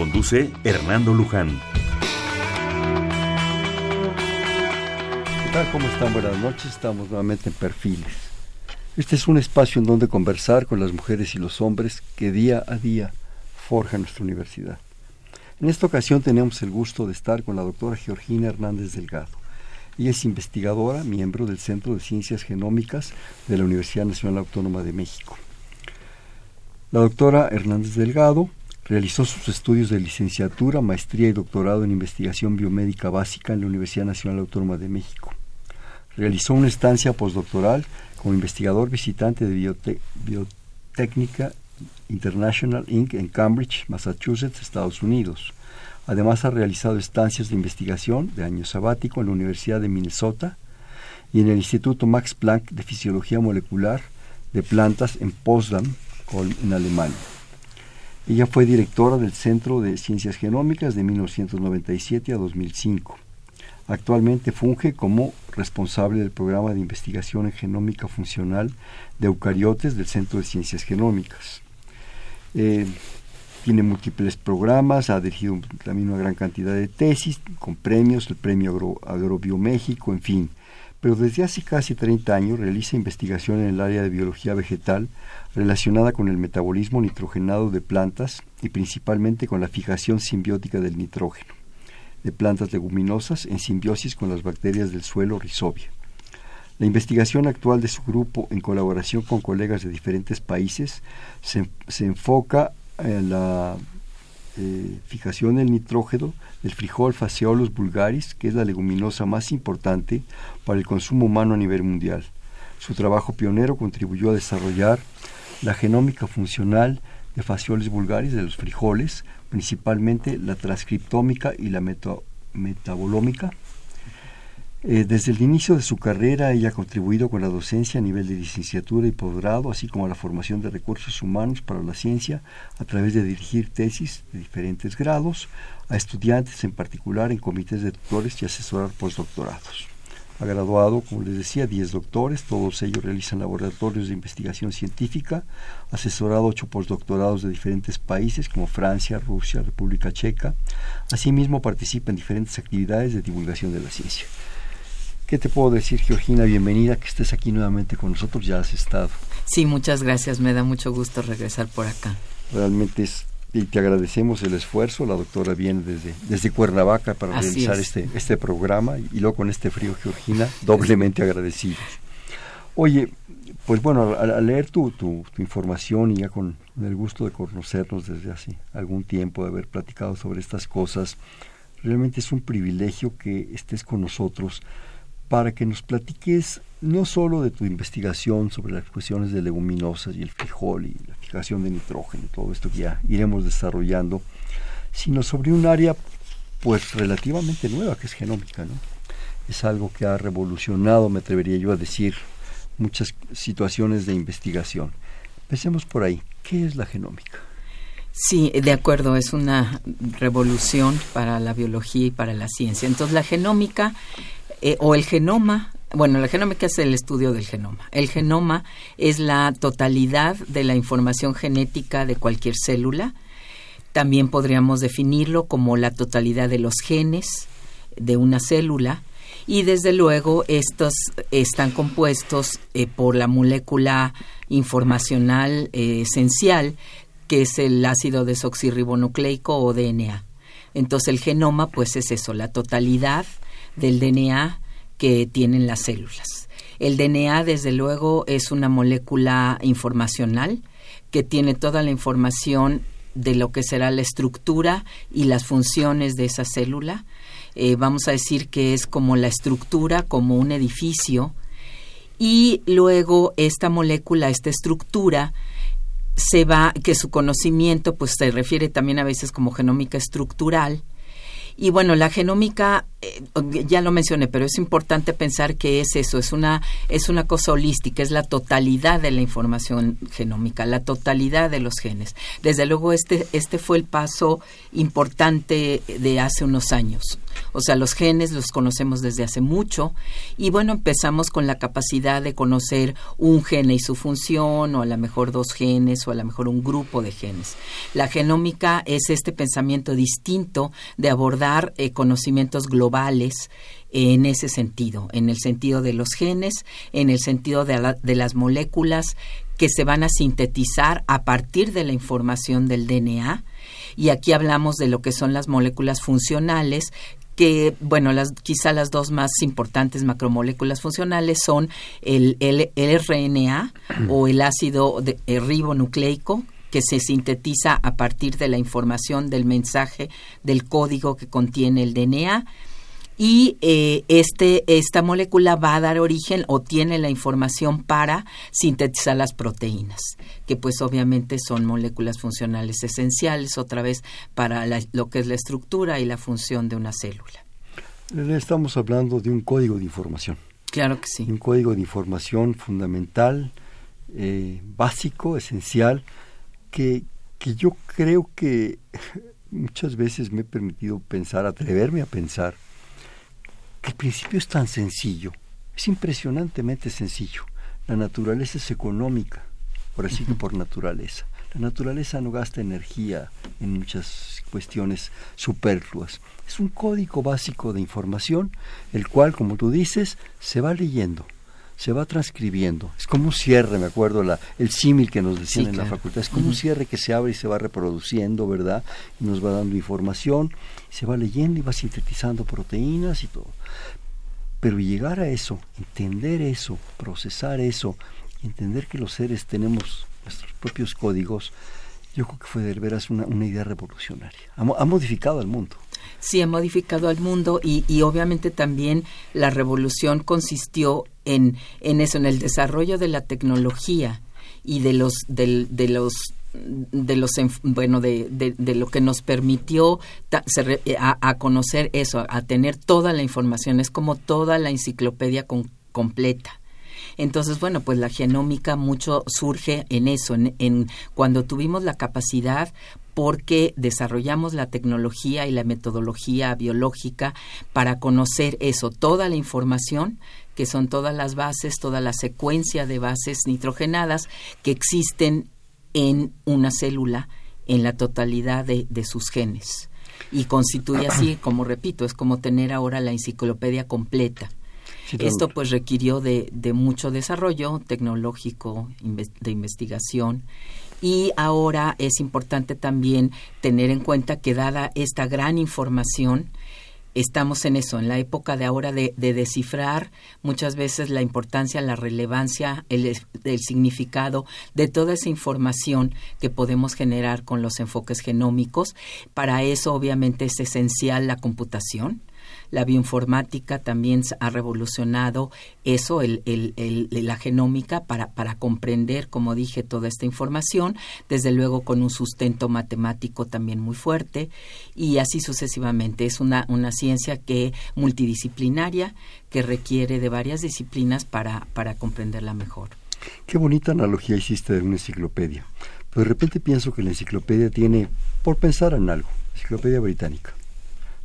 Conduce Hernando Luján. ¿Qué tal? ¿Cómo están? Buenas noches. Estamos nuevamente en Perfiles. Este es un espacio en donde conversar con las mujeres y los hombres que día a día forjan nuestra universidad. En esta ocasión tenemos el gusto de estar con la doctora Georgina Hernández Delgado. Ella es investigadora, miembro del Centro de Ciencias Genómicas de la Universidad Nacional Autónoma de México. La doctora Hernández Delgado Realizó sus estudios de licenciatura, maestría y doctorado en investigación biomédica básica en la Universidad Nacional Autónoma de México. Realizó una estancia postdoctoral como investigador visitante de Biotécnica International Inc. en Cambridge, Massachusetts, Estados Unidos. Además ha realizado estancias de investigación de año sabático en la Universidad de Minnesota y en el Instituto Max Planck de Fisiología Molecular de Plantas en Potsdam, en Alemania. Ella fue directora del Centro de Ciencias Genómicas de 1997 a 2005. Actualmente funge como responsable del programa de investigación en genómica funcional de eucariotes del Centro de Ciencias Genómicas. Eh, tiene múltiples programas, ha dirigido también una gran cantidad de tesis con premios, el Premio Agrobioméxico, en fin pero desde hace casi 30 años realiza investigación en el área de biología vegetal relacionada con el metabolismo nitrogenado de plantas y principalmente con la fijación simbiótica del nitrógeno de plantas leguminosas en simbiosis con las bacterias del suelo Rhizobia. La investigación actual de su grupo, en colaboración con colegas de diferentes países, se, se enfoca en la eh, fijación del nitrógeno del frijol Phaseolus vulgaris, que es la leguminosa más importante para el consumo humano a nivel mundial. Su trabajo pionero contribuyó a desarrollar la genómica funcional de Phaseolus vulgaris de los frijoles, principalmente la transcriptómica y la metabolómica, eh, desde el inicio de su carrera, ella ha contribuido con la docencia a nivel de licenciatura y posgrado, así como a la formación de recursos humanos para la ciencia a través de dirigir tesis de diferentes grados a estudiantes, en particular en comités de tutores y asesorar postdoctorados. Ha graduado, como les decía, 10 doctores, todos ellos realizan laboratorios de investigación científica, asesorado ocho postdoctorados de diferentes países como Francia, Rusia, República Checa. Asimismo, participa en diferentes actividades de divulgación de la ciencia. ¿Qué te puedo decir, Georgina? Bienvenida, que estés aquí nuevamente con nosotros, ya has estado. Sí, muchas gracias, me da mucho gusto regresar por acá. Realmente es, y te agradecemos el esfuerzo, la doctora viene desde, desde Cuernavaca para realizar este, este programa y luego con este frío, Georgina, doblemente agradecidos. Oye, pues bueno, al, leer tu, tu, tu, información y ya con el gusto de conocernos desde hace algún tiempo, de haber platicado sobre estas cosas, realmente es un privilegio que estés con nosotros para que nos platiques no solo de tu investigación sobre las cuestiones de leguminosas y el frijol y la fijación de nitrógeno, todo esto que ya iremos desarrollando, sino sobre un área pues relativamente nueva que es genómica, ¿no? Es algo que ha revolucionado, me atrevería yo a decir, muchas situaciones de investigación. Empecemos por ahí. ¿Qué es la genómica? Sí, de acuerdo, es una revolución para la biología y para la ciencia. Entonces, la genómica eh, o el genoma, bueno, la genómica es el estudio del genoma. El genoma es la totalidad de la información genética de cualquier célula. También podríamos definirlo como la totalidad de los genes de una célula. Y desde luego estos están compuestos eh, por la molécula informacional eh, esencial, que es el ácido desoxirribonucleico o DNA. Entonces el genoma pues es eso, la totalidad del DNA que tienen las células. El DNA, desde luego, es una molécula informacional que tiene toda la información de lo que será la estructura y las funciones de esa célula. Eh, vamos a decir que es como la estructura, como un edificio, y luego esta molécula, esta estructura, se va, que su conocimiento pues se refiere también a veces como genómica estructural, y bueno, la genómica, eh, ya lo mencioné, pero es importante pensar que es eso, es una, es una cosa holística, es la totalidad de la información genómica, la totalidad de los genes. Desde luego, este, este fue el paso importante de hace unos años. O sea, los genes los conocemos desde hace mucho y bueno, empezamos con la capacidad de conocer un gene y su función o a lo mejor dos genes o a lo mejor un grupo de genes. La genómica es este pensamiento distinto de abordar eh, conocimientos globales en ese sentido, en el sentido de los genes, en el sentido de, de las moléculas que se van a sintetizar a partir de la información del DNA y aquí hablamos de lo que son las moléculas funcionales que, bueno, las, quizá las dos más importantes macromoléculas funcionales son el, el, RNA o el ácido de, ribonucleico, que se sintetiza a partir de la información del mensaje del código que contiene el DNA y eh, este, esta molécula va a dar origen o tiene la información para sintetizar las proteínas, que pues obviamente son moléculas funcionales esenciales otra vez para lo que es la estructura y la función de una célula. Estamos hablando de un código de información. Claro que sí. Un código de información fundamental, eh, básico, esencial, que, que yo creo que muchas veces me he permitido pensar, atreverme a pensar, el principio es tan sencillo, es impresionantemente sencillo. La naturaleza es económica, por así que por naturaleza. La naturaleza no gasta energía en muchas cuestiones superfluas. Es un código básico de información, el cual, como tú dices, se va leyendo, se va transcribiendo. Es como un cierre, me acuerdo la, el símil que nos decían en la facultad. Es como un cierre que se abre y se va reproduciendo, ¿verdad? Y nos va dando información, se va leyendo y va sintetizando proteínas y todo. Pero llegar a eso, entender eso, procesar eso, entender que los seres tenemos nuestros propios códigos, yo creo que fue de veras una, una idea revolucionaria. Ha, ha, modificado el mundo. Sí, ha modificado al mundo y, y, obviamente también la revolución consistió en, en eso, en el desarrollo de la tecnología y de los, de, de los de los bueno de, de, lo que nos permitió a, conocer eso a tener toda la información es como toda la enciclopedia completa entonces bueno pues la genómica mucho surge en eso en, cuando tuvimos la capacidad porque desarrollamos la tecnología y la metodología biológica para conocer eso toda la información que son todas las bases, toda la secuencia de bases nitrogenadas que existen en una célula en la totalidad de, sus genes. Y constituye así, como repito, es como tener ahora la enciclopedia completa. Esto pues requirió de, de mucho desarrollo tecnológico, de investigación y ahora es importante también tener en cuenta que dada esta gran información, estamos en eso, en la época de ahora de, descifrar muchas veces la importancia, la relevancia, el, el, significado de toda esa información que podemos generar con los enfoques genómicos. Para eso obviamente es esencial la computación la bioinformática también ha revolucionado eso, el, la genómica, para, para comprender, como dije, toda esta información, desde luego con un sustento matemático también muy fuerte, y así sucesivamente. Es una, una ciencia que multidisciplinaria, que requiere de varias disciplinas para, comprenderla mejor. Qué bonita analogía hiciste de una enciclopedia. Pero de repente pienso que la enciclopedia tiene, por pensar en algo, enciclopedia británica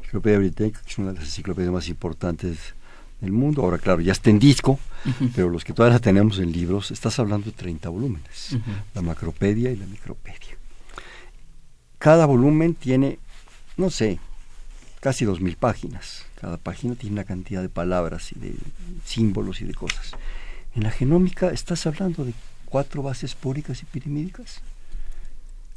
Enciclopedia Británica, que es una de las enciclopedias más importantes del mundo. Ahora, claro, ya está en disco, pero los que todavía la tenemos en libros, estás hablando de 30 volúmenes, la macropedia y la micropedia. Cada volumen tiene, no sé, casi 2.000 páginas. Cada página tiene una cantidad de palabras y de símbolos y de cosas. En la genómica estás hablando de cuatro bases púricas y pirimídicas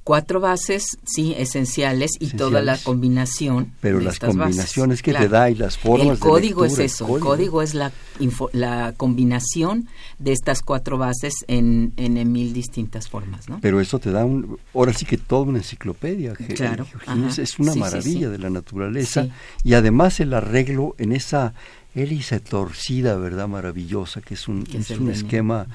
cuatro bases, sí, esenciales y toda la combinación. Pero las combinaciones que te da y las formas. El código es eso, el código, es la, la combinación de estas cuatro bases en, en, mil distintas formas, ¿no? Pero eso te da un, ahora sí que toda una enciclopedia. Claro. es una maravilla de la naturaleza y además el arreglo en esa hélice torcida, ¿verdad? Maravillosa, que es un, es un esquema,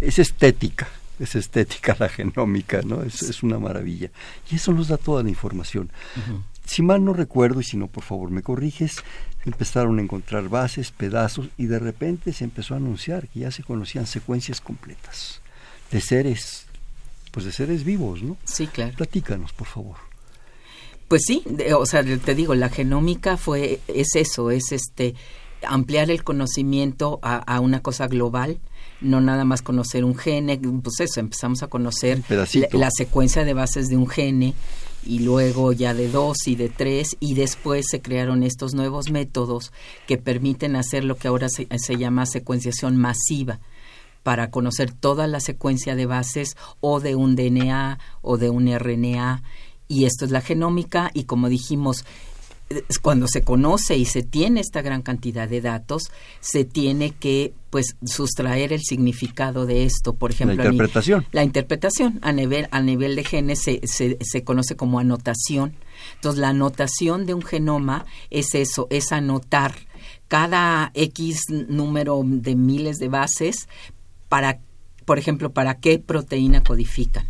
es estética es estética la genómica, ¿no? Es, es, una maravilla. Y eso nos da toda la información. Si mal no recuerdo, y si no, por favor me corriges, empezaron a encontrar bases, pedazos, y de repente se empezó a anunciar que ya se conocían secuencias completas de seres, pues de seres vivos, ¿no? Sí, claro. Platícanos, por favor. Pues sí, o sea, te digo, la genómica fue, es eso, es este, ampliar el conocimiento a, una cosa global, no nada más conocer un gene, pues eso, empezamos a conocer la, secuencia de bases de un gene y luego ya de dos y de tres y después se crearon estos nuevos métodos que permiten hacer lo que ahora se, se llama secuenciación masiva para conocer toda la secuencia de bases o de un DNA o de un RNA y esto es la genómica y como dijimos cuando se conoce y se tiene esta gran cantidad de datos, se tiene que pues sustraer el significado de esto, por ejemplo, la interpretación. la interpretación a nivel a nivel de genes se, se, se conoce como anotación. Entonces, la anotación de un genoma es eso, es anotar cada X número de miles de bases para, por ejemplo, para qué proteína codifican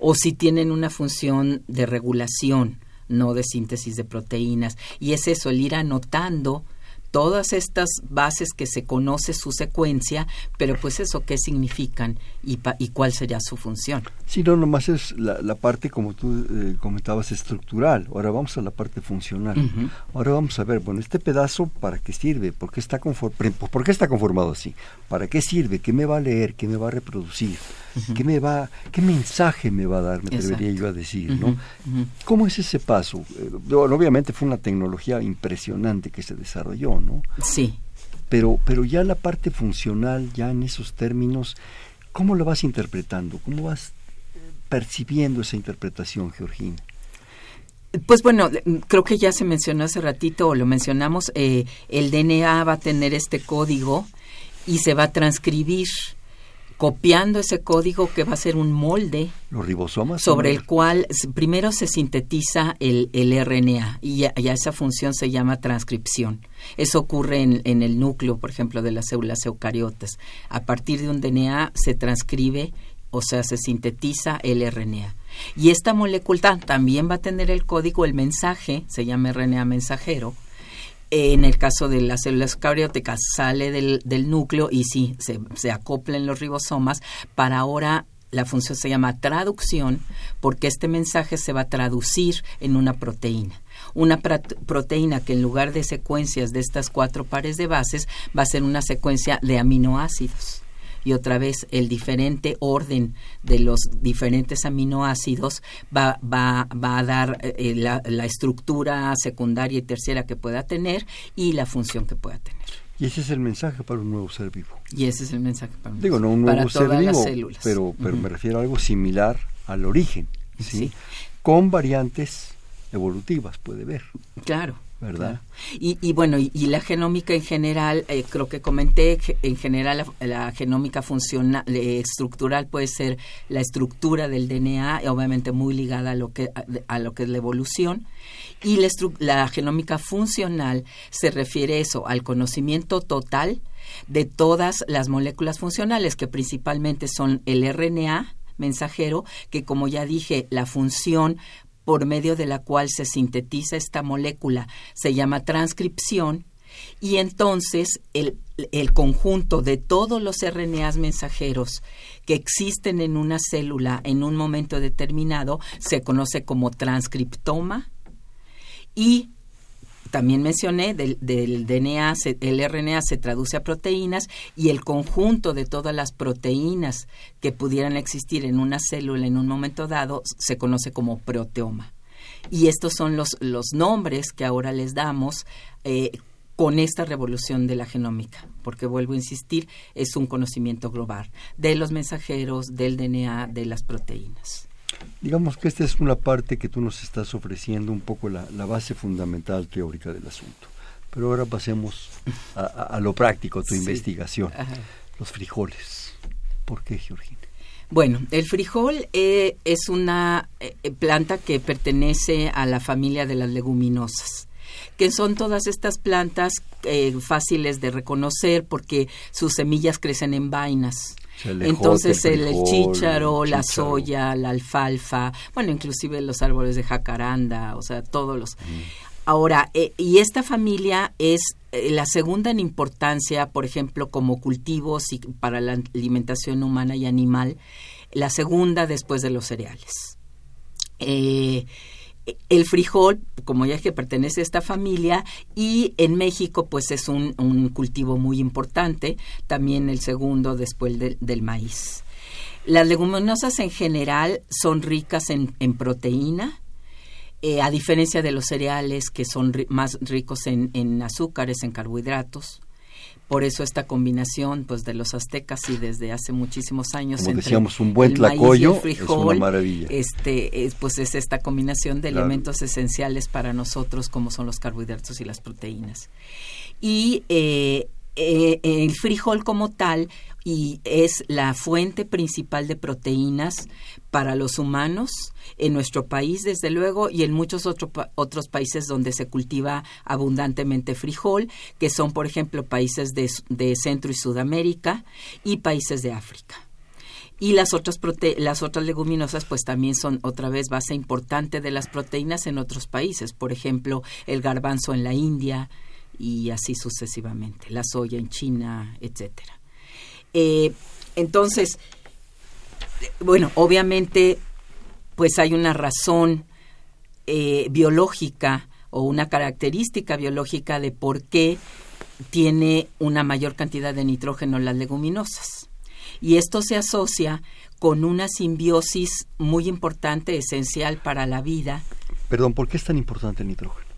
o si tienen una función de regulación no de síntesis de proteínas. Y es eso, el ir anotando todas estas bases que se conoce su secuencia, pero pues eso, ¿qué significan y, y cuál sería su función? Sí, no, nomás es la, parte, como tú eh, comentabas, estructural. Ahora vamos a la parte funcional. Ahora vamos a ver, bueno, este pedazo, ¿para qué sirve? ¿Por qué, está ¿Por qué está conformado así? ¿Para qué sirve? ¿Qué me va a leer? ¿Qué me va a reproducir? ¿Qué, me va, ¿Qué mensaje me va a dar? Me atrevería yo a decir, ¿no? ¿Cómo es ese paso? Eh, obviamente fue una tecnología impresionante que se desarrolló, ¿no? Sí. Pero, pero ya la parte funcional, ya en esos términos, ¿cómo lo vas interpretando? ¿Cómo vas eh, percibiendo esa interpretación, Georgina? Pues bueno, creo que ya se mencionó hace ratito, o lo mencionamos, eh, el DNA va a tener este código y se va a transcribir copiando ese código que va a ser un molde los ribosomas sobre el cual primero se sintetiza el, el RNA y ya, esa función se llama transcripción. Eso ocurre en, en, el núcleo, por ejemplo, de las células eucariotas. A partir de un DNA se transcribe, o sea, se sintetiza el RNA. Y esta molécula también va a tener el código, el mensaje, se llama RNA mensajero, en el caso de las células eucarióticas sale del, núcleo y sí, se, se acopla en los ribosomas para ahora la función se llama traducción porque este mensaje se va a traducir en una proteína. Una proteína que en lugar de secuencias de estas cuatro pares de bases va a ser una secuencia de aminoácidos y otra vez el diferente orden de los diferentes aminoácidos va, va, va a dar eh, la, la, estructura secundaria y tercera que pueda tener y la función que pueda tener. Y ese es el mensaje para un nuevo ser vivo. Y ese es el mensaje para un Digo, no un nuevo ser vivo, pero, pero me refiero a algo similar al origen, ¿sí? Con variantes evolutivas, puede ver. Claro. ¿Verdad? Y, bueno, y, la genómica en general, eh, creo que comenté, en general la, genómica funcional, eh, estructural puede ser la estructura del DNA, obviamente muy ligada a lo que, a, lo que es la evolución. Y la, la genómica funcional se refiere eso, al conocimiento total de todas las moléculas funcionales, que principalmente son el RNA, mensajero, que como ya dije, la función por medio de la cual se sintetiza esta molécula. Se llama transcripción y entonces el, el, conjunto de todos los RNAs mensajeros que existen en una célula en un momento determinado se conoce como transcriptoma y también mencioné, del, DNA, el RNA se traduce a proteínas y el conjunto de todas las proteínas que pudieran existir en una célula en un momento dado se conoce como proteoma. Y estos son los, los nombres que ahora les damos eh, con esta revolución de la genómica, porque vuelvo a insistir, es un conocimiento global de los mensajeros, del DNA, de las proteínas. Digamos que esta es una parte que tú nos estás ofreciendo, un poco la, base fundamental teórica del asunto. Pero ahora pasemos a, lo práctico, tu investigación. Los frijoles. ¿Por qué, Georgina? Bueno, el frijol eh, es una eh, planta que pertenece a la familia de las leguminosas que son todas estas plantas eh, fáciles de reconocer porque sus semillas crecen en vainas Entonces el, chícharo, la soya, la alfalfa, bueno, inclusive los árboles de jacaranda, o sea, todos los... Ahora, eh, y esta familia es eh, la segunda en importancia, por ejemplo, como cultivos y para la alimentación humana y animal, la segunda después de los cereales. Eh, el frijol, como ya es que pertenece a esta familia, y en México pues es un, cultivo muy importante, también el segundo después del maíz. Las leguminosas en general son ricas en, proteína, eh, a diferencia de los cereales que son más ricos en, en azúcares, en carbohidratos. Por eso esta combinación pues de los aztecas y desde hace muchísimos años Como decíamos un buen tlacoyo es una maravilla. Este es, pues es esta combinación de elementos esenciales para nosotros como son los carbohidratos y las proteínas. Y eh, eh, el frijol como tal y es la fuente principal de proteínas para los humanos en nuestro país, desde luego, y en muchos otros países donde se cultiva abundantemente frijol, que son, por ejemplo, países de, de Centro y Sudamérica y países de África. Y las otras, las otras leguminosas pues también son otra vez base importante de las proteínas en otros países, por ejemplo, el garbanzo en la India y así sucesivamente, la soya en China, etcétera. Eh, entonces, bueno, obviamente, pues hay una razón eh, biológica o una característica biológica de por qué tiene una mayor cantidad de nitrógeno las leguminosas. Y esto se asocia con una simbiosis muy importante, esencial para la vida. Perdón, ¿por qué es tan importante el nitrógeno?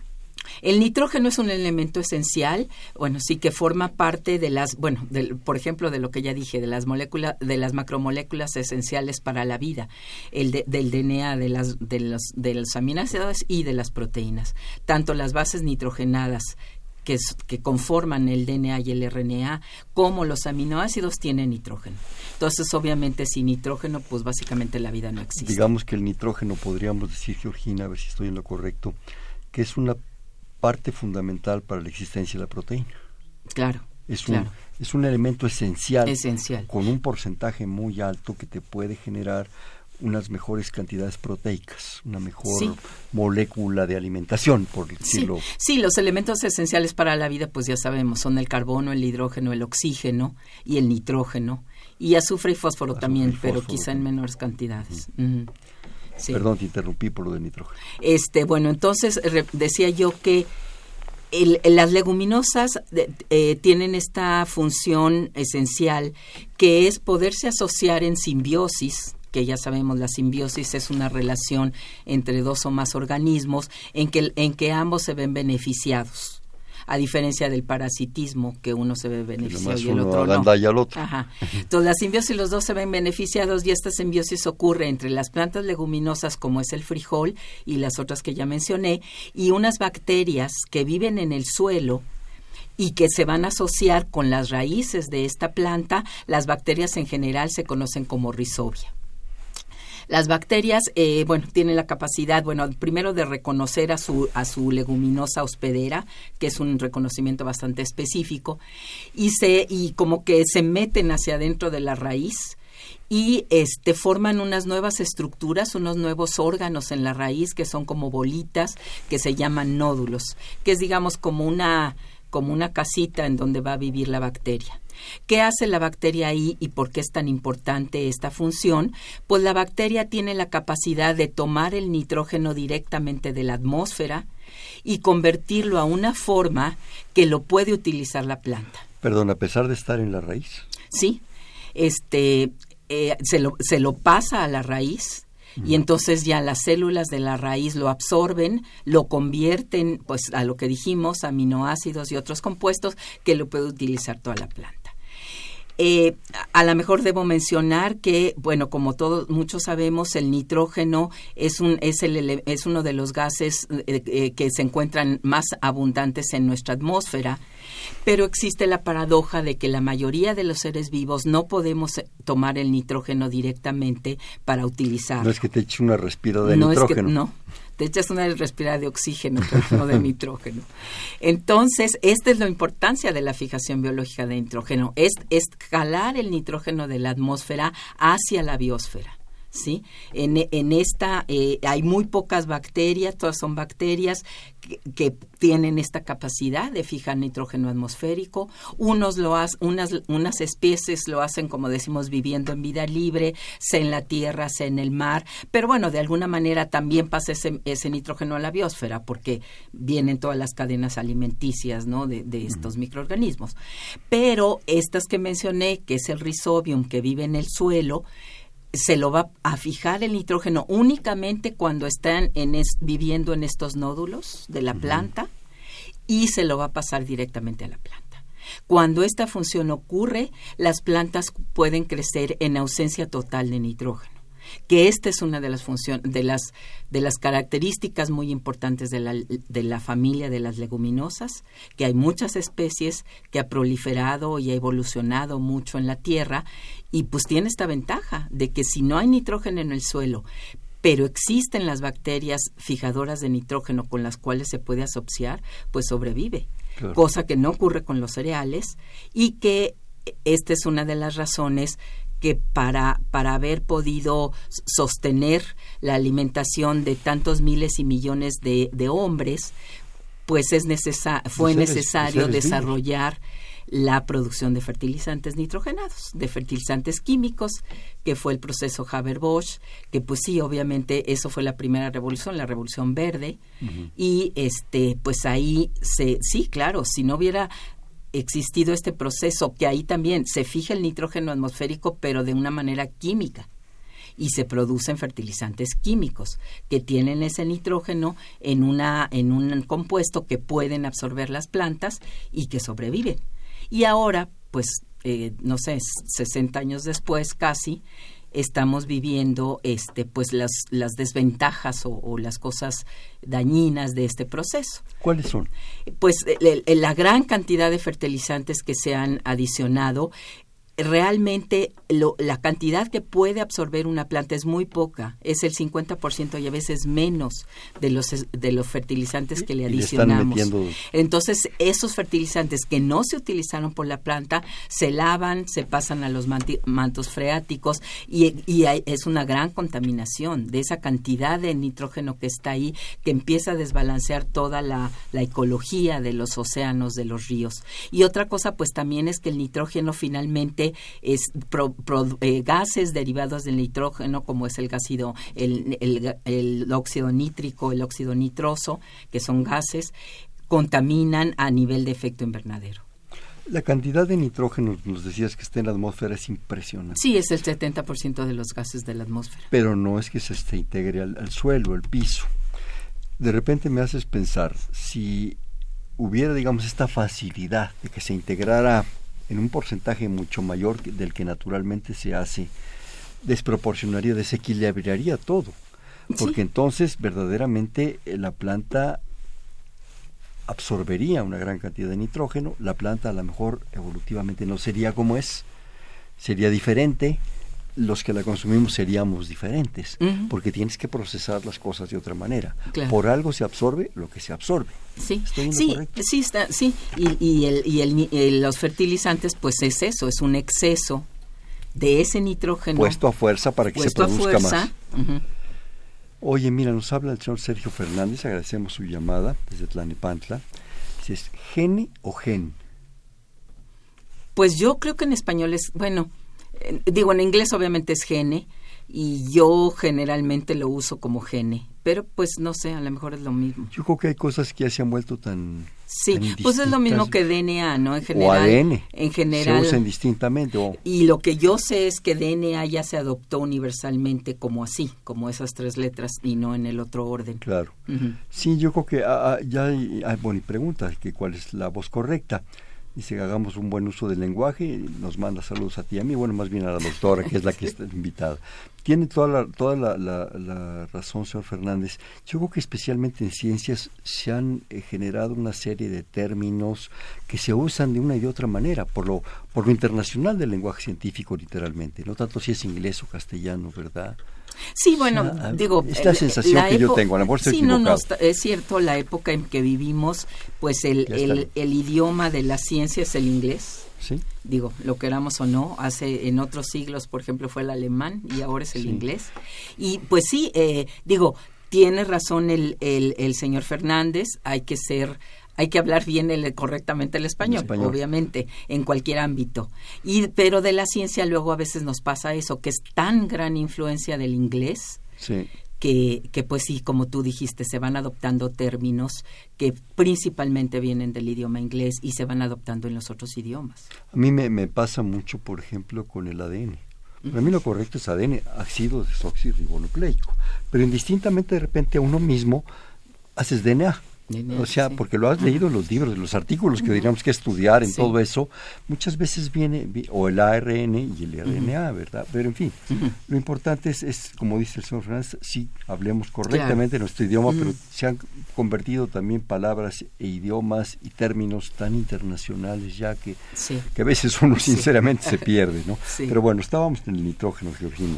El nitrógeno es un elemento esencial, bueno, sí que forma parte de las, bueno, por ejemplo, de lo que ya dije, de las moléculas, de las macromoléculas esenciales para la vida, el del DNA, de las, de los, de los aminoácidos y de las proteínas. Tanto las bases nitrogenadas que, que, conforman el DNA y el RNA, como los aminoácidos tienen nitrógeno. Entonces, obviamente, sin nitrógeno, pues básicamente la vida no existe. Digamos que el nitrógeno, podríamos decir, Georgina, a ver si estoy en lo correcto, que es una parte fundamental para la existencia de la proteína. Claro. Es un, es un elemento esencial, esencial, con un porcentaje muy alto que te puede generar unas mejores cantidades proteicas, una mejor molécula de alimentación, por decirlo. Sí. los elementos esenciales para la vida, pues ya sabemos, son el carbono, el hidrógeno, el oxígeno y el nitrógeno, y azufre y fósforo también, pero quizá en menores cantidades. Perdón, te interrumpí por lo del nitrógeno. Este, bueno, entonces decía yo que las leguminosas eh, tienen esta función esencial que es poderse asociar en simbiosis que ya sabemos la simbiosis es una relación entre dos o más organismos en que, en que ambos se ven beneficiados a diferencia del parasitismo, que uno se ve beneficiado y el otro no. Y al otro. Ajá. Entonces, la simbiosis, los dos se ven beneficiados y esta simbiosis ocurre entre las plantas leguminosas, como es el frijol y las otras que ya mencioné, y unas bacterias que viven en el suelo y que se van a asociar con las raíces de esta planta. Las bacterias en general se conocen como rizobia. Las bacterias, eh, bueno, tienen la capacidad, bueno, primero de reconocer a su, a su leguminosa hospedera, que es un reconocimiento bastante específico, y, se, y como que se meten hacia adentro de la raíz y este forman unas nuevas estructuras, unos nuevos órganos en la raíz que son como bolitas que se llaman nódulos, que es digamos como una como una casita en donde va a vivir la bacteria. ¿Qué hace la bacteria ahí y por qué es tan importante esta función? Pues la bacteria tiene la capacidad de tomar el nitrógeno directamente de la atmósfera y convertirlo a una forma que lo puede utilizar la planta. Perdón, a pesar de estar en la raíz. Sí, este, eh, se, lo, se lo pasa a la raíz y entonces ya las células de la raíz lo absorben, lo convierten pues a lo que dijimos, aminoácidos y otros compuestos que lo puede utilizar toda la planta. Eh, a lo mejor debo mencionar que, bueno, como todos muchos sabemos, el nitrógeno es un es el es uno de los gases eh, eh, que se encuentran más abundantes en nuestra atmósfera, pero existe la paradoja de que la mayoría de los seres vivos no podemos tomar el nitrógeno directamente para utilizarlo. No es que te eche una respiro de nitrógeno. no, Te echas una respirar de oxígeno, no de nitrógeno. Entonces, esta es la importancia de la fijación biológica de nitrógeno, es escalar el nitrógeno de la atmósfera hacia la biosfera. ¿Sí? En, en esta eh, hay muy pocas bacterias, todas son bacterias que, tienen esta capacidad de fijar nitrógeno atmosférico. Unos lo hacen, unas, unas especies lo hacen, como decimos, viviendo en vida libre, sea en la tierra, sea en el mar, pero bueno, de alguna manera también pasa ese, ese nitrógeno a la biosfera, porque vienen todas las cadenas alimenticias, ¿no? De, de estos microorganismos. Pero estas que mencioné, que es el rhizobium que vive en el suelo, se lo va a fijar el nitrógeno únicamente cuando están en viviendo en estos nódulos de la planta y se lo va a pasar directamente a la planta. Cuando esta función ocurre, las plantas pueden crecer en ausencia total de nitrógeno que esta es una de las funciones, de las, de las características muy importantes de la, de la familia de las leguminosas, que hay muchas especies que ha proliferado y ha evolucionado mucho en la tierra y pues tiene esta ventaja de que si no hay nitrógeno en el suelo, pero existen las bacterias fijadoras de nitrógeno con las cuales se puede asociar, pues sobrevive. Cosa que no ocurre con los cereales y que esta es una de las razones que para, para haber podido sostener la alimentación de tantos miles y millones de, de hombres, pues es fue necesario desarrollar la producción de fertilizantes nitrogenados, de fertilizantes químicos, que fue el proceso Haber-Bosch, que pues sí, obviamente eso fue la primera revolución, la revolución verde, y este, pues ahí se, sí, claro, si no hubiera existido este proceso, que ahí también se fija el nitrógeno atmosférico, pero de una manera química. Y se producen fertilizantes químicos que tienen ese nitrógeno en, una, en un compuesto que pueden absorber las plantas y que sobreviven. Y ahora, pues, eh, no sé, 60 años después casi, estamos viviendo este pues las, las desventajas o, las cosas dañinas de este proceso. ¿Cuáles son? Pues la gran cantidad de fertilizantes que se han adicionado realmente la cantidad que puede absorber una planta es muy poca, es el 50% y a veces menos de los, de los fertilizantes que le adicionamos. Entonces, esos fertilizantes que no se utilizaron por la planta se lavan, se pasan a los mantos freáticos y, es una gran contaminación de esa cantidad de nitrógeno que está ahí que empieza a desbalancear toda la, ecología de los océanos, de los ríos. Y otra cosa, pues también es que el nitrógeno finalmente es eh, gases derivados del nitrógeno, como es el gásido, el, el, óxido nítrico, el óxido nitroso, que son gases, contaminan a nivel de efecto invernadero. La cantidad de nitrógeno, nos decías que está en la atmósfera, es impresionante. Sí, es el 70% de los gases de la atmósfera. Pero no es que se, se integre al, al, suelo, al piso. De repente me haces pensar, si hubiera, digamos, esta facilidad de que se integrara en un porcentaje mucho mayor del que naturalmente se hace, desproporcionaría, desequilibraría todo. Porque entonces verdaderamente eh, la planta absorbería una gran cantidad de nitrógeno, la planta a lo mejor evolutivamente no sería como es, sería diferente, los que la consumimos seríamos diferentes, porque tienes que procesar las cosas de otra manera. Por algo se absorbe lo que se absorbe. Sí, sí, sí, está, sí. Y, y, el, y el, los fertilizantes, pues es eso, es un exceso de ese nitrógeno. Puesto a fuerza para que se produzca más. Oye, mira, nos habla el señor Sergio Fernández, agradecemos su llamada desde Tlanepantla. Dice, ¿gene o gen? Pues yo creo que en español es, bueno, eh, digo, en inglés obviamente es gene y yo generalmente lo uso como gene, pero pues no sé, a lo mejor es lo mismo. Yo creo que hay cosas que ya se han vuelto tan Sí, pues es lo mismo que DNA, ¿no? En general. O ADN. En general. Se usan indistintamente. Y lo que yo sé es que DNA ya se adoptó universalmente como así, como esas tres letras y no en el otro orden. Claro. Sí, yo creo que ah, ah, ya hay, bueno, y pregunta que cuál es la voz correcta dice que hagamos un buen uso del lenguaje y nos manda saludos a ti y a mí, bueno, más bien a la doctora, que es la que está invitada. Tiene toda la, toda la, razón, señor Fernández. Yo creo que especialmente en ciencias se han eh, generado una serie de términos que se usan de una y de otra manera, por lo, por lo internacional del lenguaje científico, literalmente. No tanto si es inglés o castellano, ¿verdad? Sí, bueno, digo... Es la sensación que yo tengo, a lo mejor Sí, no, no, es cierto, la época en que vivimos, pues el, el, el idioma de la ciencia es el inglés. ¿Sí? Digo, lo queramos o no, hace en otros siglos, por ejemplo, fue el alemán y ahora es el inglés. Y pues sí, eh, digo, tiene razón el, el, el señor Fernández, hay que ser hay que hablar bien el, correctamente el español, obviamente, en cualquier ámbito. Y, pero de la ciencia luego a veces nos pasa eso, que es tan gran influencia del inglés que, que, pues sí, como tú dijiste, se van adoptando términos que principalmente vienen del idioma inglés y se van adoptando en los otros idiomas. A mí me, me pasa mucho, por ejemplo, con el ADN. Para mí lo correcto es ADN, ácido desoxirribonucleico. Pero indistintamente de repente a uno mismo haces DNA o sea, porque lo has leído en los libros, en los artículos que diríamos que estudiar en todo eso, muchas veces viene, o el ARN y el RNA, ¿verdad? Pero en fin, lo importante es, es, como dice el señor Fernández, sí, hablemos correctamente nuestro idioma, pero se han convertido también palabras e idiomas y términos tan internacionales ya que, que a veces uno sinceramente se pierde, ¿no? Pero bueno, estábamos en el nitrógeno, Georgina.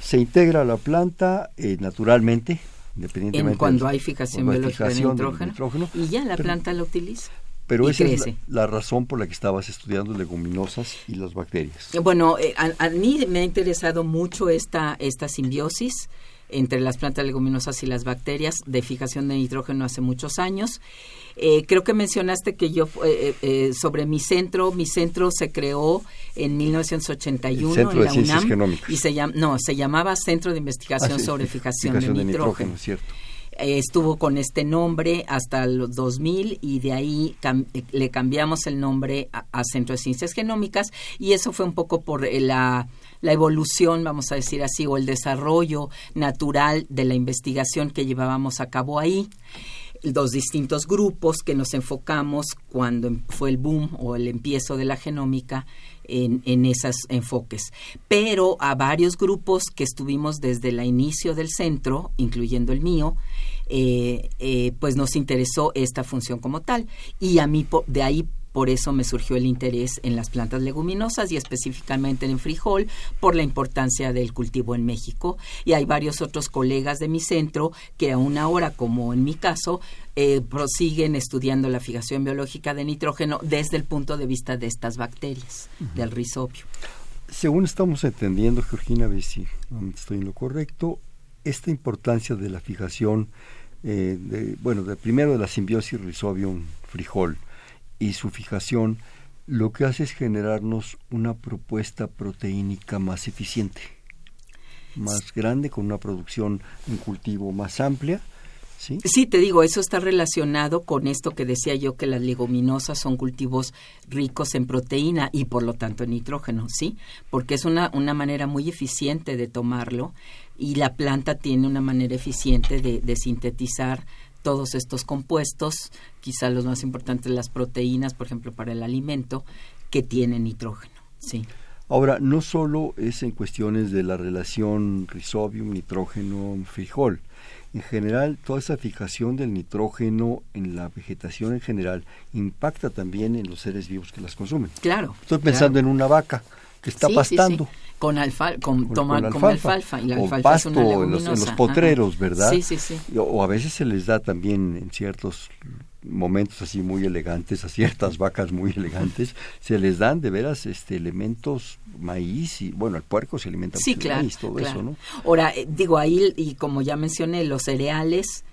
Se integra a la planta eh, naturalmente, en cuando hay fijación biológica de nitrógeno, y ya la planta la utiliza. Pero esa es la, razón por la que estabas estudiando leguminosas y las bacterias. Bueno, eh, a, mí me ha interesado mucho esta, esta simbiosis entre las plantas leguminosas y las bacterias de fijación de nitrógeno hace muchos años. Eh, creo que mencionaste que yo, eh, eh, sobre mi centro, mi centro se creó en 1981 en la UNAM. Y se no, se llamaba Centro de Investigación ah, sobre Fijación, de, Nitrógeno. Estuvo con este nombre hasta los 2000 y de ahí le cambiamos el nombre a, Centro de Ciencias Genómicas y eso fue un poco por la, la, evolución, vamos a decir así, o el desarrollo natural de la investigación que llevábamos a cabo ahí los distintos grupos que nos enfocamos cuando fue el boom o el empiezo de la genómica en, en esos enfoques. Pero a varios grupos que estuvimos desde el inicio del centro, incluyendo el mío, eh, eh, pues nos interesó esta función como tal. Y a mí de ahí por eso me surgió el interés en las plantas leguminosas y específicamente en el frijol por la importancia del cultivo en México. Y hay varios otros colegas de mi centro que aún ahora, como en mi caso, eh, prosiguen estudiando la fijación biológica de nitrógeno desde el punto de vista de estas bacterias, del rizobio. Según estamos entendiendo, Georgina, a ver si estoy en lo correcto, esta importancia de la fijación, eh, de, bueno, de, primero de la simbiosis rizobio-frijol, y su fijación lo que hace es generarnos una propuesta proteínica más eficiente, más grande, con una producción en cultivo más amplia. ¿Sí? sí, te digo, eso está relacionado con esto que decía yo, que las leguminosas son cultivos ricos en proteína y por lo tanto en nitrógeno, ¿sí? Porque es una, una manera muy eficiente de tomarlo y la planta tiene una manera eficiente de, de sintetizar todos estos compuestos, quizá los más importantes las proteínas, por ejemplo, para el alimento, que tienen nitrógeno. Sí. Ahora, no solo es en cuestiones de la relación rizobium, nitrógeno, frijol. En general, toda esa fijación del nitrógeno en la vegetación en general impacta también en los seres vivos que las consumen. Claro. Estoy pensando en una vaca que está pastando con, alfa, con, tomar, alfalfa. y la o pasto en los, potreros, ¿verdad? Sí, sí, sí. O, a veces se les da también en ciertos momentos así muy elegantes, a ciertas vacas muy elegantes, se les dan de veras este elementos maíz y bueno, el puerco se alimenta sí, claro, maíz, todo eso, ¿no? Ahora, eh, digo ahí, y como ya mencioné, los cereales,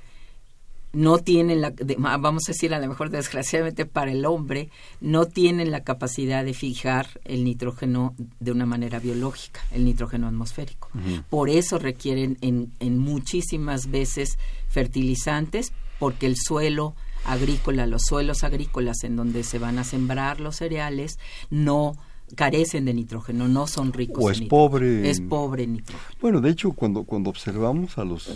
no tienen la, vamos a decir a lo mejor desgraciadamente para el hombre, no tienen la capacidad de fijar el nitrógeno de una manera biológica, el nitrógeno atmosférico. Por eso requieren en, en muchísimas veces fertilizantes, porque el suelo agrícola, los suelos agrícolas en donde se van a sembrar los cereales, no carecen de nitrógeno, no son ricos. O es pobre. Es pobre en nitrógeno. Bueno, de hecho, cuando, cuando observamos a los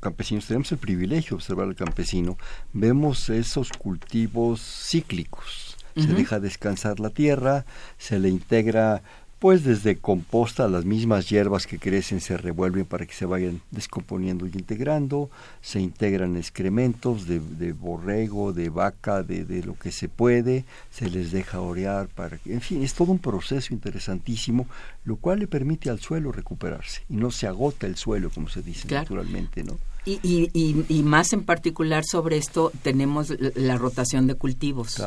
campesinos, tenemos el privilegio de observar al campesino, vemos esos cultivos cíclicos. Se deja descansar la tierra, se le integra pues desde composta, las mismas hierbas que crecen se revuelven para que se vayan descomponiendo y integrando, se integran excrementos de, borrego, de vaca, de, de, lo que se puede, se les deja orear para que, en fin, es todo un proceso interesantísimo, lo cual le permite al suelo recuperarse y no se agota el suelo, como se dice naturalmente, ¿no? Y, y, y, más en particular sobre esto tenemos la rotación de cultivos.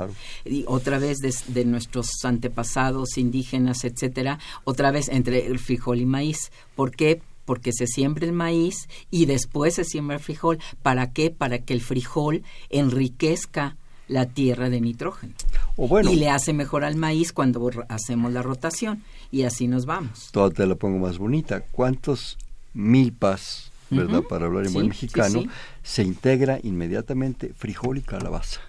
Y otra vez de, nuestros antepasados indígenas, etcétera, otra vez entre el frijol y maíz. ¿Por qué? Porque se siembra el maíz y después se siembra el frijol. ¿Para qué? Para que el frijol enriquezca la tierra de nitrógeno. y le hace mejor al maíz cuando hacemos la rotación. Y así nos vamos. Todo te lo pongo más bonita. ¿Cuántos milpas ¿verdad? Para hablar en buen mexicano, se integra inmediatamente frijol y calabaza.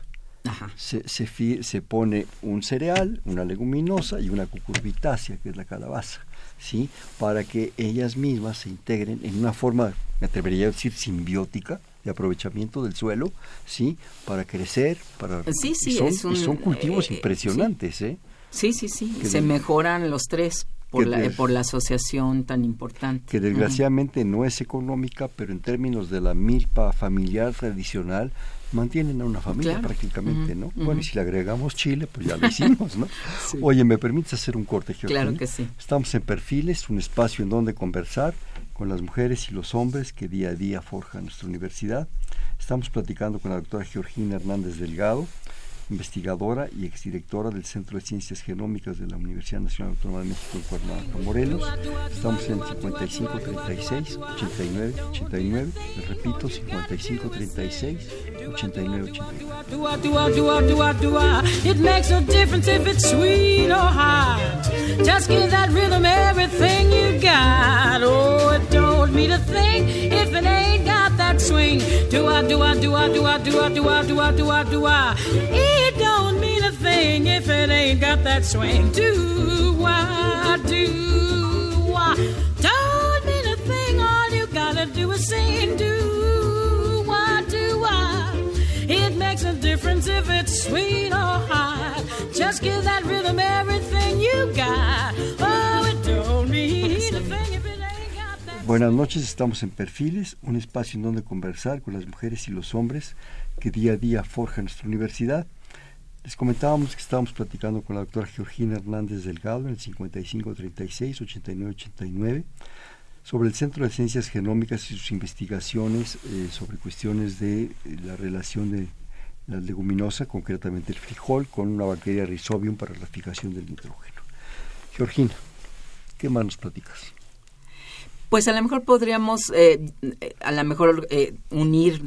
Se, se, se, pone un cereal, una leguminosa y una cucurbitácea, que es la calabaza, ¿sí? Para que ellas mismas se integren en una forma, me atrevería a decir, simbiótica, de aprovechamiento del suelo, ¿sí? Para crecer, para... Sí, sí, y son, son cultivos eh, impresionantes, ¿eh? Sí, sí, sí, se mejoran los tres por, la, por la asociación tan importante. Que desgraciadamente no es económica, pero en términos de la milpa familiar tradicional, mantienen a una familia prácticamente, ¿no? Bueno, y si le agregamos Chile, pues ya lo hicimos, ¿no? Oye, ¿me permites hacer un corte, Claro que sí. Estamos en Perfiles, un espacio en donde conversar con las mujeres y los hombres que día a día forjan nuestra universidad. Estamos platicando con la doctora Georgina Hernández Delgado, investigadora y exdirectora del Centro de Ciencias Genómicas de la Universidad Nacional Autónoma de México en Cuernavaca, Morelos. Estamos en 5536 89 89. Les repito, 5536 89 89. It makes a difference if it's sweet or hot. Just give that rhythm everything you got. Oh, it don't mean a thing if it ain't got that swing. Do I, do I, do I, do I, do I, do I, do I, do I, do I. It don't mean a thing if it ain't got that swing. Do do mean a thing, all you gotta do is sing. Do. It makes a difference if it's sweet or hot. Just give that rhythm everything you got. Oh, it don't mean a thing Buenas noches, estamos en Perfiles, un espacio en donde conversar con las mujeres y los hombres que día a día forja nuestra universidad. Les comentábamos que estábamos platicando con la doctora Georgina Hernández Delgado en el 5536-8989 sobre el Centro de Ciencias Genómicas y sus investigaciones eh, sobre cuestiones de eh, la relación de la leguminosa, concretamente el frijol, con una bacteria Rhizobium para la fijación del nitrógeno. Georgina, ¿qué más nos platicas? Pues a lo mejor podríamos, eh, a lo mejor eh, unir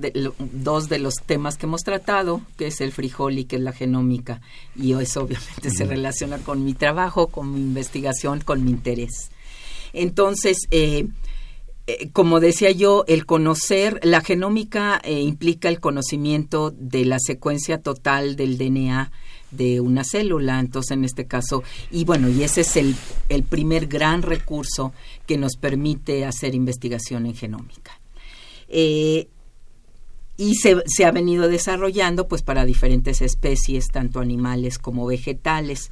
dos de los temas que hemos tratado, que es el frijol y que es la genómica, y eso obviamente se relaciona con mi trabajo, con mi investigación, con mi interés. Entonces, eh, como decía yo, el conocer, la genómica implica el conocimiento de la secuencia total del DNA de una célula, entonces en este caso, y bueno, y ese es el, el primer gran recurso que nos permite hacer investigación en genómica. Eh, y se, se, ha venido desarrollando pues para diferentes especies, tanto animales como vegetales.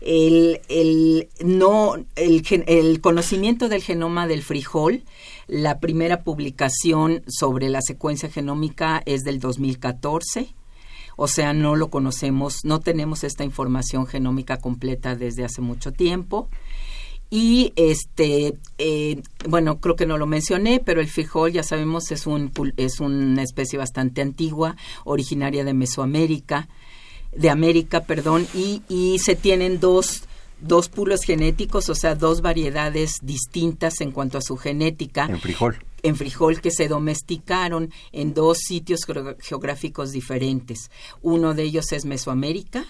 El, el, no, el, el conocimiento del genoma del frijol, la primera publicación sobre la secuencia genómica es del 2014 o sea, no lo conocemos, no tenemos esta información genómica completa desde hace mucho tiempo. Y este, eh, bueno, creo que no lo mencioné, pero el frijol, ya sabemos, es, un, es una especie bastante antigua, originaria de Mesoamérica, de América, perdón, y, y se tienen dos, dos pulos genéticos, o sea, dos variedades distintas en cuanto a su genética. En frijol en frijol que se domesticaron en dos sitios geográficos diferentes. Uno de ellos es Mesoamérica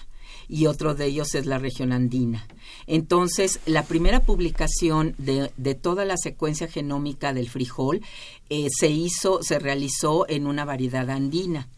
y otro de ellos es la región andina. Entonces, la primera publicación de, de toda la secuencia genómica del frijol eh, se hizo, se realizó en una variedad andina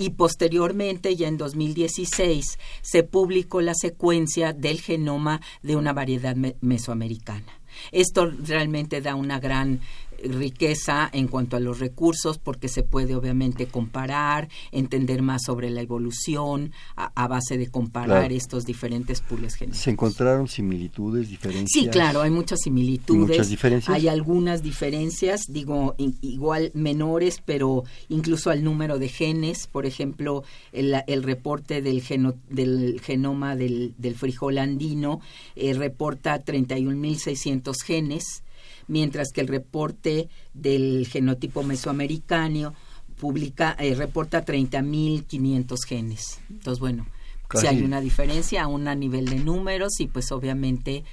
y posteriormente, ya en 2016, se publicó la secuencia del genoma de una variedad mesoamericana. Esto realmente da una gran riqueza en cuanto a los recursos porque se puede obviamente comparar, entender más sobre la evolución a, base de comparar estos diferentes pools genéticos. ¿Se encontraron similitudes, diferencias? Sí, claro, hay muchas similitudes. ¿Muchas diferencias? Hay algunas diferencias, digo, igual menores, pero incluso al número de genes, por ejemplo, el, el reporte del, del genoma del, del frijol andino eh, reporta 31.600 genes, mientras que el reporte del genotipo mesoamericano publica, eh, reporta 30.500 genes. Entonces, bueno, si hay una diferencia aún a nivel de números y pues obviamente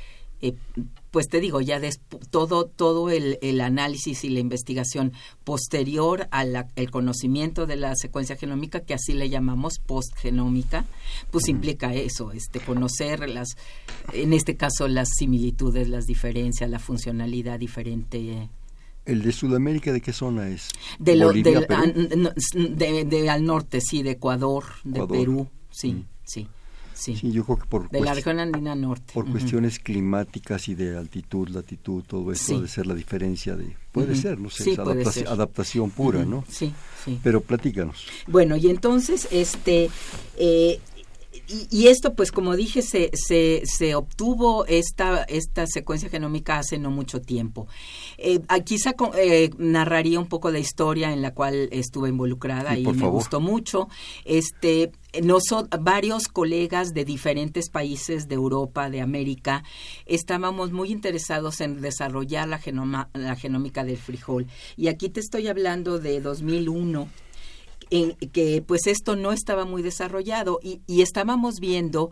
eh, pues te digo, ya todo, todo el, el, análisis y la investigación posterior al conocimiento de la secuencia genómica, que así le llamamos postgenómica, pues implica eso, este, conocer las, en este caso, las similitudes, las diferencias, la funcionalidad diferente. ¿El de Sudamérica de qué zona es? De lo, de, al norte, sí, de Ecuador, de Perú, sí, mm. sí. Sí. yo creo que por de la región andina norte. Por cuestiones climáticas y de altitud, latitud, todo eso puede ser la diferencia de puede ser, no sé, adaptación, pura, ¿no? Sí, sí. Pero platícanos. Bueno, y entonces este eh, y, esto, pues como dije, se, se, se, obtuvo esta, esta secuencia genómica hace no mucho tiempo. Eh, quizá eh, narraría un poco de historia en la cual estuve involucrada y, me gustó mucho. Este, varios colegas de diferentes países de Europa, de América, estábamos muy interesados en desarrollar la, genoma, la genómica del frijol. Y aquí te estoy hablando de 2001 en que pues esto no estaba muy desarrollado y, y estábamos viendo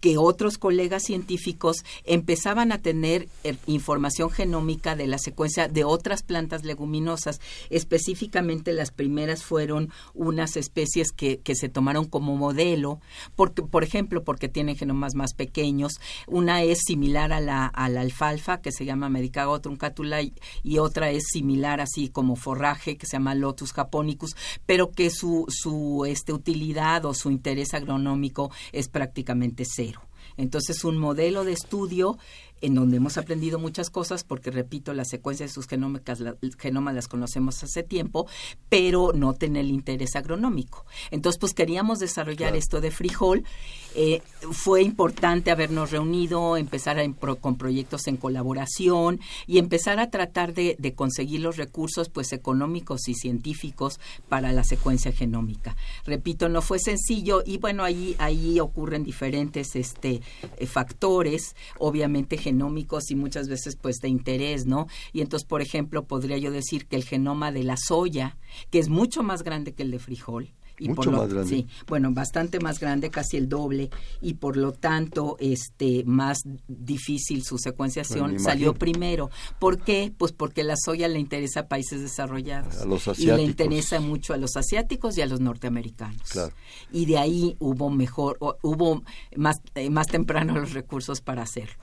que otros colegas científicos empezaban a tener eh, información genómica de la secuencia de otras plantas leguminosas. Específicamente las primeras fueron unas especies que, que se tomaron como modelo, porque, por ejemplo, porque tienen genomas más pequeños. Una es similar a la, alfalfa, que se llama Medicago truncatula, y, y otra es similar así como forraje, que se llama Lotus japonicus, pero que su, su este, utilidad o su interés agronómico es prácticamente cero. Entonces, un modelo de estudio en donde hemos aprendido muchas cosas, porque repito, las secuencias de sus genómicas, genomas las conocemos hace tiempo, pero no tener el interés agronómico. Entonces, pues queríamos desarrollar esto de frijol. Eh, fue importante habernos reunido, empezar con proyectos en colaboración y empezar a tratar de, conseguir los recursos pues económicos y científicos para la secuencia genómica. Repito, no fue sencillo y bueno, ahí, ahí ocurren diferentes este, eh, factores, obviamente genómicos y muchas veces pues de interés, ¿no? Y entonces, por ejemplo, podría yo decir que el genoma de la soya, que es mucho más grande que el de frijol, mucho más grande. Sí, bueno, bastante más grande, casi el doble, y por lo tanto, este, más difícil su secuenciación salió primero. ¿Por qué? Pues porque la soya le interesa a países desarrollados. A los asiáticos. Y le interesa mucho a los asiáticos y a los norteamericanos. Claro. Y de ahí hubo mejor, hubo más, eh, más temprano los recursos para hacerlo.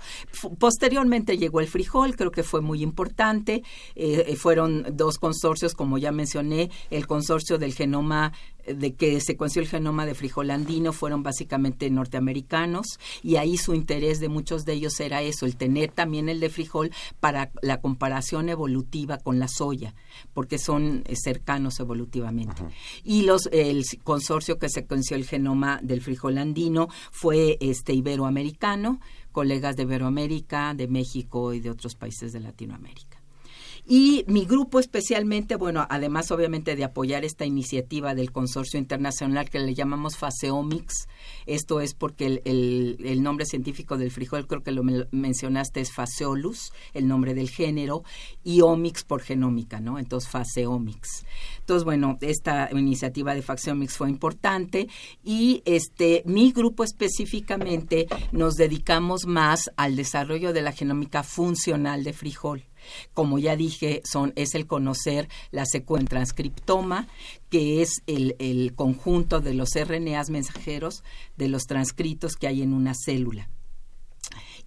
posteriormente llegó el frijol, creo que fue muy importante. Eh, eh, fueron dos consorcios, como ya mencioné, el consorcio del genoma de que secuenció el genoma de frijol andino fueron básicamente norteamericanos y ahí su interés de muchos de ellos era eso, el tener también el de frijol para la comparación evolutiva con la soya, porque son eh, cercanos evolutivamente. Y los el consorcio que secuenció el genoma del frijol andino fue este iberoamericano, colegas de Iberoamérica, de México y de otros países de Latinoamérica. Y mi grupo especialmente, bueno, además obviamente de apoyar esta iniciativa del consorcio internacional que le llamamos Faseomics, esto es porque el, nombre científico del frijol, creo que lo mencionaste, es Faseolus, el nombre del género, y Omics por genómica, ¿no? Entonces Faseomics. Entonces, bueno, esta iniciativa de Faseomics fue importante y este mi grupo específicamente nos dedicamos más al desarrollo de la genómica funcional de frijol. Como ya dije, son, es el conocer la secuencia transcriptoma, que es el, el conjunto de los RNAs mensajeros de los transcritos que hay en una célula.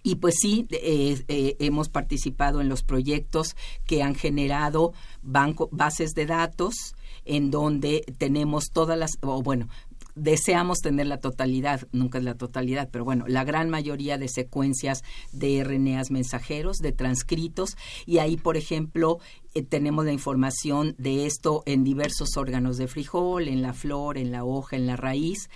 Y pues sí, eh, eh, hemos participado en los proyectos que han generado banco, bases de datos en donde tenemos todas las, o bueno, deseamos tener la totalidad, nunca es la totalidad, pero bueno, la gran mayoría de secuencias de RNAs mensajeros, de transcritos, y ahí, por ejemplo, eh, tenemos la información de esto en diversos órganos de frijol, en la flor, en la hoja, en la raíz.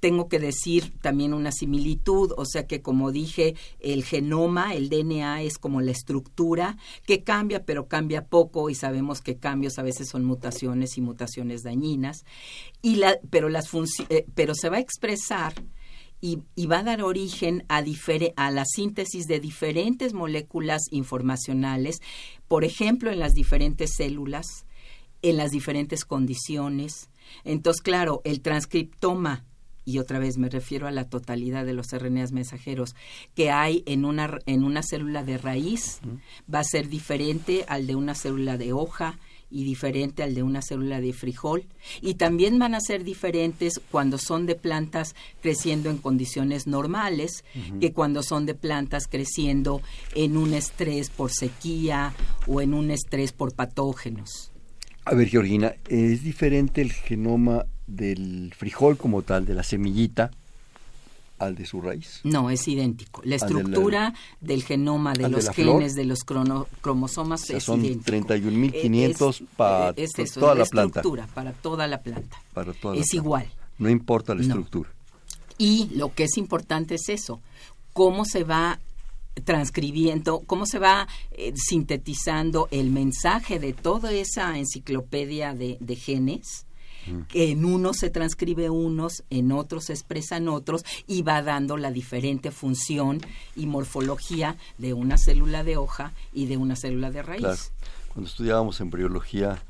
Tengo que decir también una similitud, o sea que como dije, el genoma, el DNA es como la estructura que cambia, pero cambia poco y sabemos que cambios a veces son mutaciones y mutaciones dañinas. Y la, pero, las eh, pero se va a expresar y, va a dar origen a, a la síntesis de diferentes moléculas informacionales, por ejemplo, en las diferentes células, en las diferentes condiciones. Entonces, claro, el transcriptoma y otra vez me refiero a la totalidad de los RNAs mensajeros que hay en una, en una célula de raíz, va a ser diferente al de una célula de hoja y diferente al de una célula de frijol. Y también van a ser diferentes cuando son de plantas creciendo en condiciones normales que cuando son de plantas creciendo en un estrés por sequía o en un estrés por patógenos. A ver, Georgina, ¿es diferente el genoma del frijol como tal, de la semillita, al de su raíz? No, es idéntico. La estructura del genoma de los genes, de los cromosomas es son idéntico. 31.500 para toda la, planta. estructura, para toda la planta. es igual. No importa la estructura. Y lo que es importante es eso, cómo se va transcribiendo, cómo se va eh, sintetizando el mensaje de toda esa enciclopedia de, genes, que en unos se transcribe unos, en otros se expresan otros y va dando la diferente función y morfología de una célula de hoja y de una célula de raíz. Cuando estudiábamos embriología,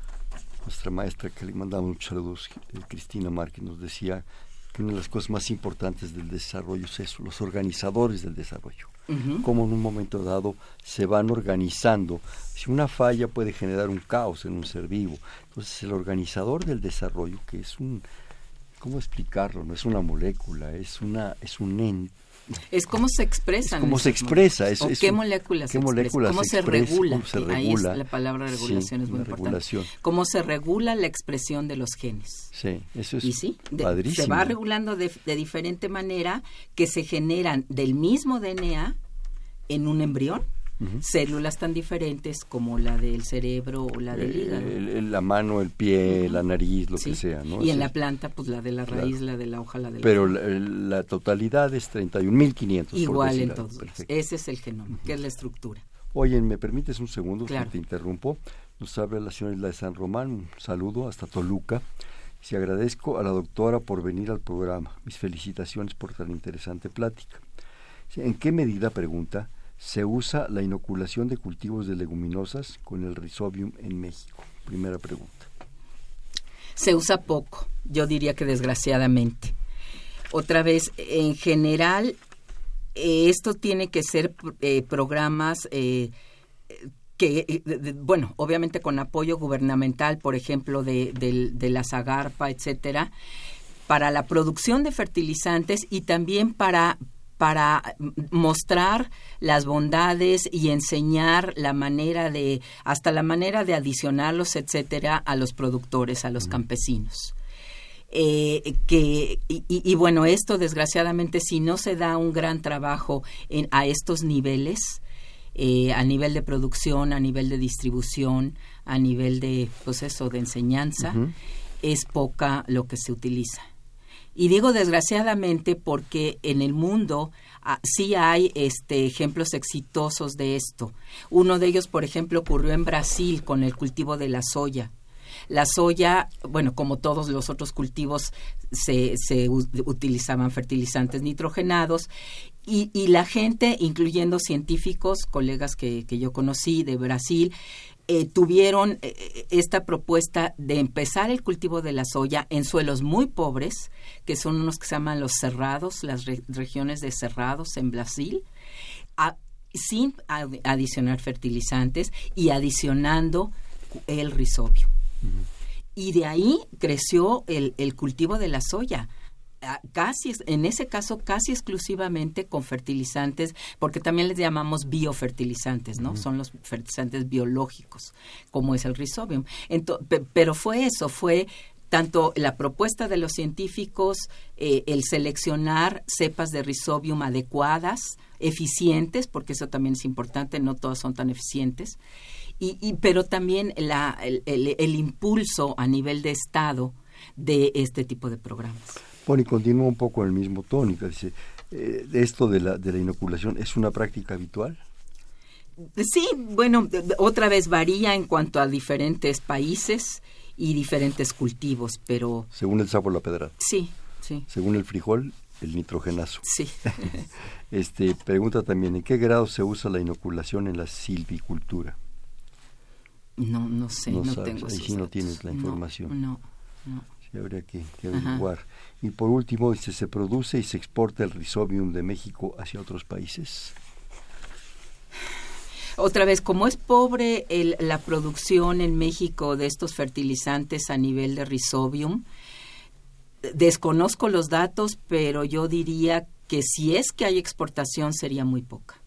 nuestra maestra que le mandamos muchos saludos, eh, Cristina Márquez, nos decía que una de las cosas más importantes del desarrollo es eso, los organizadores del desarrollo. Cómo en un momento dado se van organizando. Si una falla puede generar un caos en un ser vivo, entonces el organizador del desarrollo, que es un, ¿cómo explicarlo? No es una molécula, es una, es un ente es cómo se expresan. cómo se expresa. Es, qué moléculas qué moléculas ¿Cómo se, regula? Ahí es la palabra regulación es muy importante. Cómo se regula la expresión de los genes. Sí, eso es y sí, Se va regulando de, de diferente manera que se generan del mismo DNA en un embrión células tan diferentes como la del cerebro o la del hígado. la mano, el pie, la nariz, lo que sea. Y en la planta, pues la de la raíz, la de la hoja, la de la... Pero la, totalidad es 31.500. Igual en todos. Ese es el genoma, que es la estructura. Oye, ¿me permites un segundo? Si te interrumpo. Nos habla la señora Isla de San Román. Un saludo hasta Toluca. Y agradezco a la doctora por venir al programa. Mis felicitaciones por tan interesante plática. ¿En qué medida, pregunta, se usa la inoculación de cultivos de leguminosas con el rhizobium en México? Primera pregunta. Se usa poco, yo diría que desgraciadamente. Otra vez, en general, eh, esto tiene que ser eh, programas eh, que, bueno, obviamente con apoyo gubernamental, por ejemplo, de, de la Zagarpa, etcétera, para la producción de fertilizantes y también para, para mostrar las bondades y enseñar la manera de, hasta la manera de adicionarlos, etcétera, a los productores, a los campesinos. Eh, que y, bueno esto desgraciadamente si no se da un gran trabajo en, a estos niveles eh, a nivel de producción a nivel de distribución a nivel de pues de enseñanza es poca lo que se utiliza y digo desgraciadamente porque en el mundo ah, sí hay este, ejemplos exitosos de esto. Uno de ellos, por ejemplo, ocurrió en Brasil con el cultivo de la soya. La soya, bueno, como todos los otros cultivos, se, se utilizaban fertilizantes nitrogenados y, y, la gente, incluyendo científicos, colegas que, que yo conocí de Brasil, eh, tuvieron eh, eh, esta propuesta de empezar el cultivo de la soya en suelos muy pobres, que son unos que se llaman los cerrados, las regiones de cerrados en Brasil, sin adicionar fertilizantes y adicionando el risobio. Y de ahí creció el, el cultivo de la soya casi, en ese caso, casi exclusivamente con fertilizantes, porque también les llamamos biofertilizantes, ¿no? Son los fertilizantes biológicos, como es el rhizobium. pero fue eso, fue tanto la propuesta de los científicos, eh, el seleccionar cepas de rhizobium adecuadas, eficientes, porque eso también es importante, no todas son tan eficientes, y, pero también la, el, impulso a nivel de Estado de este tipo de programas. Bueno, y continúa un poco en el mismo tónica. Dice, eh, esto de la, de la inoculación es una práctica habitual. Sí, bueno, otra vez varía en cuanto a diferentes países y diferentes cultivos, pero... Según el sapo la pedra. Sí, sí. Según el frijol, el nitrogenazo. Sí. este, pregunta también, ¿en qué grado se usa la inoculación en la silvicultura? No, no sé, no, tengo Ahí sí no tienes la información. No, no. Sí, habría que, averiguar. Y por último, dice, ¿se produce y se exporta el rizobium de México hacia otros países? Otra vez, como es pobre el, la producción en México de estos fertilizantes a nivel de rizobium, desconozco los datos, pero yo diría que si es que hay exportación sería muy poca.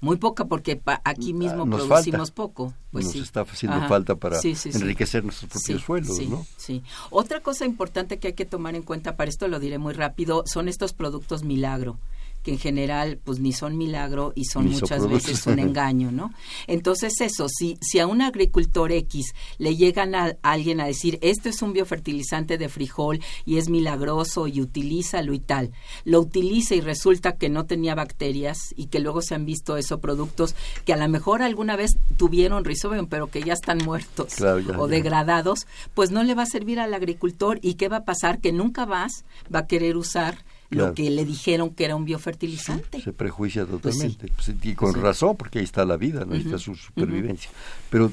Muy poca porque aquí ah, mismo producimos poco. Pues Nos está haciendo falta para enriquecer nuestros propios suelos, ¿no? Sí. Otra cosa importante que hay que tomar en cuenta, para esto lo diré muy rápido, son estos productos milagro que en general pues ni son milagro y son muchas veces un engaño, ¿no? Entonces eso, si, si a un agricultor X le llegan a, alguien a decir, esto es un biofertilizante de frijol y es milagroso y utilízalo y tal, lo utiliza y resulta que no tenía bacterias y que luego se han visto esos productos que a lo mejor alguna vez tuvieron rizobium pero que ya están muertos o degradados, pues no le va a servir al agricultor. Y qué va a pasar que nunca más va a querer usar lo que le dijeron que era un biofertilizante. se prejuicia pues totalmente. Pues, y con razón, porque ahí está la vida, ¿no? ahí está su supervivencia. Pero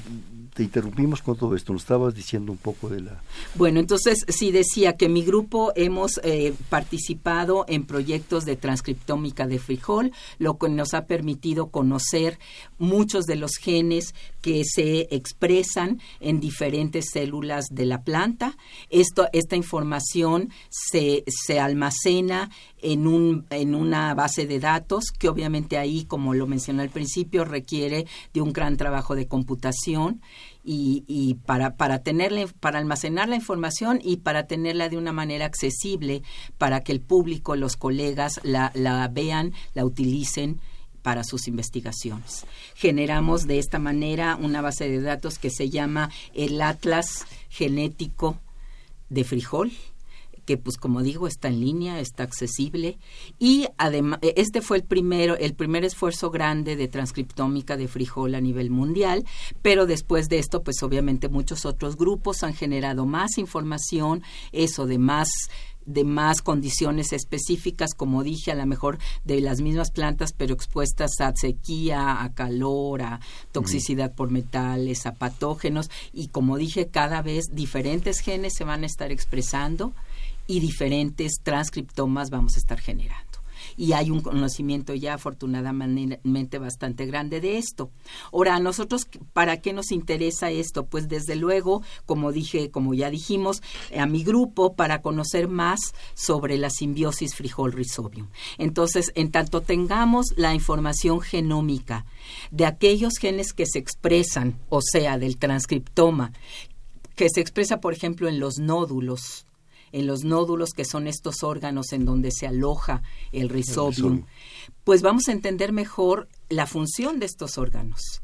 te interrumpimos con todo esto, nos estabas diciendo un poco de la... Bueno, entonces sí decía que mi grupo hemos eh, participado en proyectos de transcriptómica de frijol, lo que nos ha permitido conocer muchos de los genes que se expresan en diferentes células de la planta. Esto, esta información se, se almacena en, un, en una base de datos que obviamente ahí, como lo mencioné al principio, requiere de un gran trabajo de computación y, y para, para, tenerla, para almacenar la información y para tenerla de una manera accesible para que el público, los colegas la, la vean, la utilicen para sus investigaciones. Generamos de esta manera una base de datos que se llama el Atlas Genético de Frijol que pues como digo está en línea, está accesible. Y además este fue el primero el primer esfuerzo grande de transcriptómica de frijol a nivel mundial, pero después de esto pues obviamente muchos otros grupos han generado más información, eso de más de más condiciones específicas, como dije, a lo mejor de las mismas plantas, pero expuestas a sequía, a calor, a toxicidad por metales, a patógenos, y como dije, cada vez diferentes genes se van a estar expresando y diferentes transcriptomas vamos a estar generando. Y hay un conocimiento ya afortunadamente bastante grande de esto. Ahora, nosotros, ¿para qué nos interesa esto? Pues desde luego, como dije, como ya dijimos, a mi grupo para conocer más sobre la simbiosis frijol-rizobium. Entonces, en tanto tengamos la información genómica de aquellos genes que se expresan, o sea, del transcriptoma, que se expresa, por ejemplo, en los nódulos en los nódulos que son estos órganos en donde se aloja el rizobium, pues vamos a entender mejor la función de estos órganos.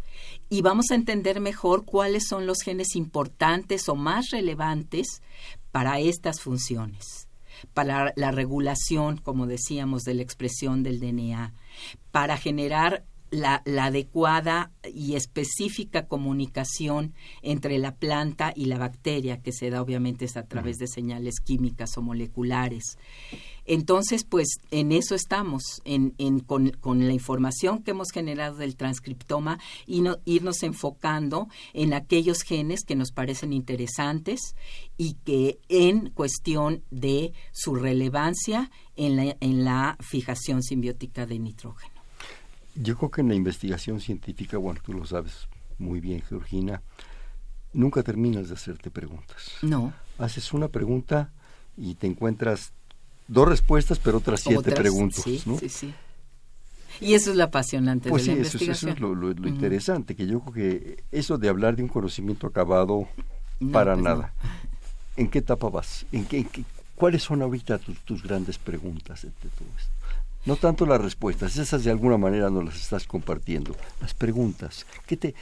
Y vamos a entender mejor cuáles son los genes importantes o más relevantes para estas funciones. Para la regulación, como decíamos, de la expresión del DNA, para generar la, adecuada y específica comunicación entre la planta y la bacteria, que se da obviamente es a través de señales químicas o moleculares. Entonces, pues en eso estamos, en, con, la información que hemos generado del transcriptoma y irnos enfocando en aquellos genes que nos parecen interesantes y que en cuestión de su relevancia en la, en la fijación simbiótica de nitrógeno. Yo creo que en la investigación científica, bueno, tú lo sabes muy bien, Georgina, nunca terminas de hacerte preguntas. No. Haces una pregunta y te encuentras dos respuestas, pero otras siete preguntas, sí, ¿no? Sí, sí. Y eso es lo apasionante pues de la sí, investigación. Eso, es lo, interesante, que yo creo que eso de hablar de un conocimiento acabado, para pues nada. ¿En qué etapa vas? ¿En qué, ¿Cuáles son ahorita tus, tus grandes preguntas de todo esto? No tanto las respuestas, esas de alguna manera no las estás compartiendo. Las preguntas, ¿qué te,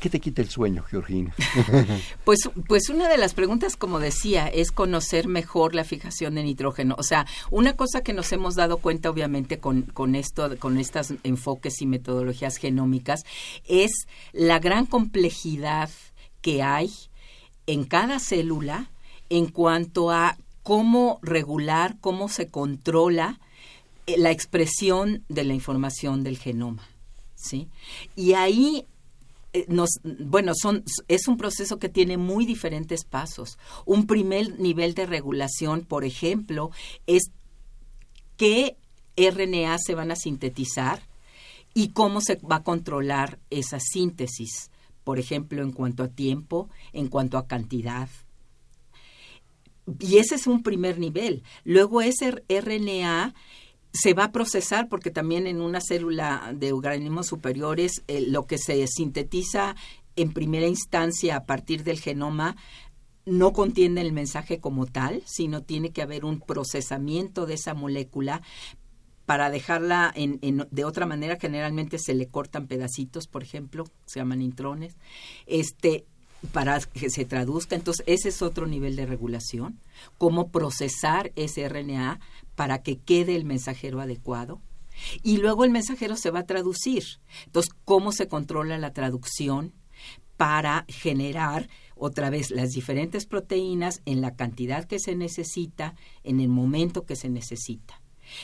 ¿Qué te quita el sueño, Georgina? pues, pues una de las preguntas, como decía, es conocer mejor la fijación de nitrógeno. O sea, una cosa que nos hemos dado cuenta, obviamente, con, con esto, con estos enfoques y metodologías genómicas, es la gran complejidad que hay en cada célula en cuanto a cómo regular, cómo se controla la expresión de la información del genoma. ¿sí? Y ahí eh, nos, bueno, son, es un proceso que tiene muy diferentes pasos. Un primer nivel de regulación, por ejemplo, es qué RNA se van a sintetizar y cómo se va a controlar esa síntesis, por ejemplo, en cuanto a tiempo, en cuanto a cantidad. Y ese es un primer nivel. Luego ese RNA se va a procesar porque también en una célula de organismos superiores eh, lo que se sintetiza en primera instancia a partir del genoma no contiene el mensaje como tal, sino tiene que haber un procesamiento de esa molécula para dejarla en, de otra manera. Generalmente se le cortan pedacitos por ejemplo se llaman intrones. Este para que se traduzca. Entonces, ese es otro nivel de regulación. Cómo procesar ese RNA para que quede el mensajero adecuado. Y luego el mensajero se va a traducir. Entonces, cómo se controla la traducción para generar otra vez las diferentes proteínas en la cantidad que se necesita, en el momento que se necesita.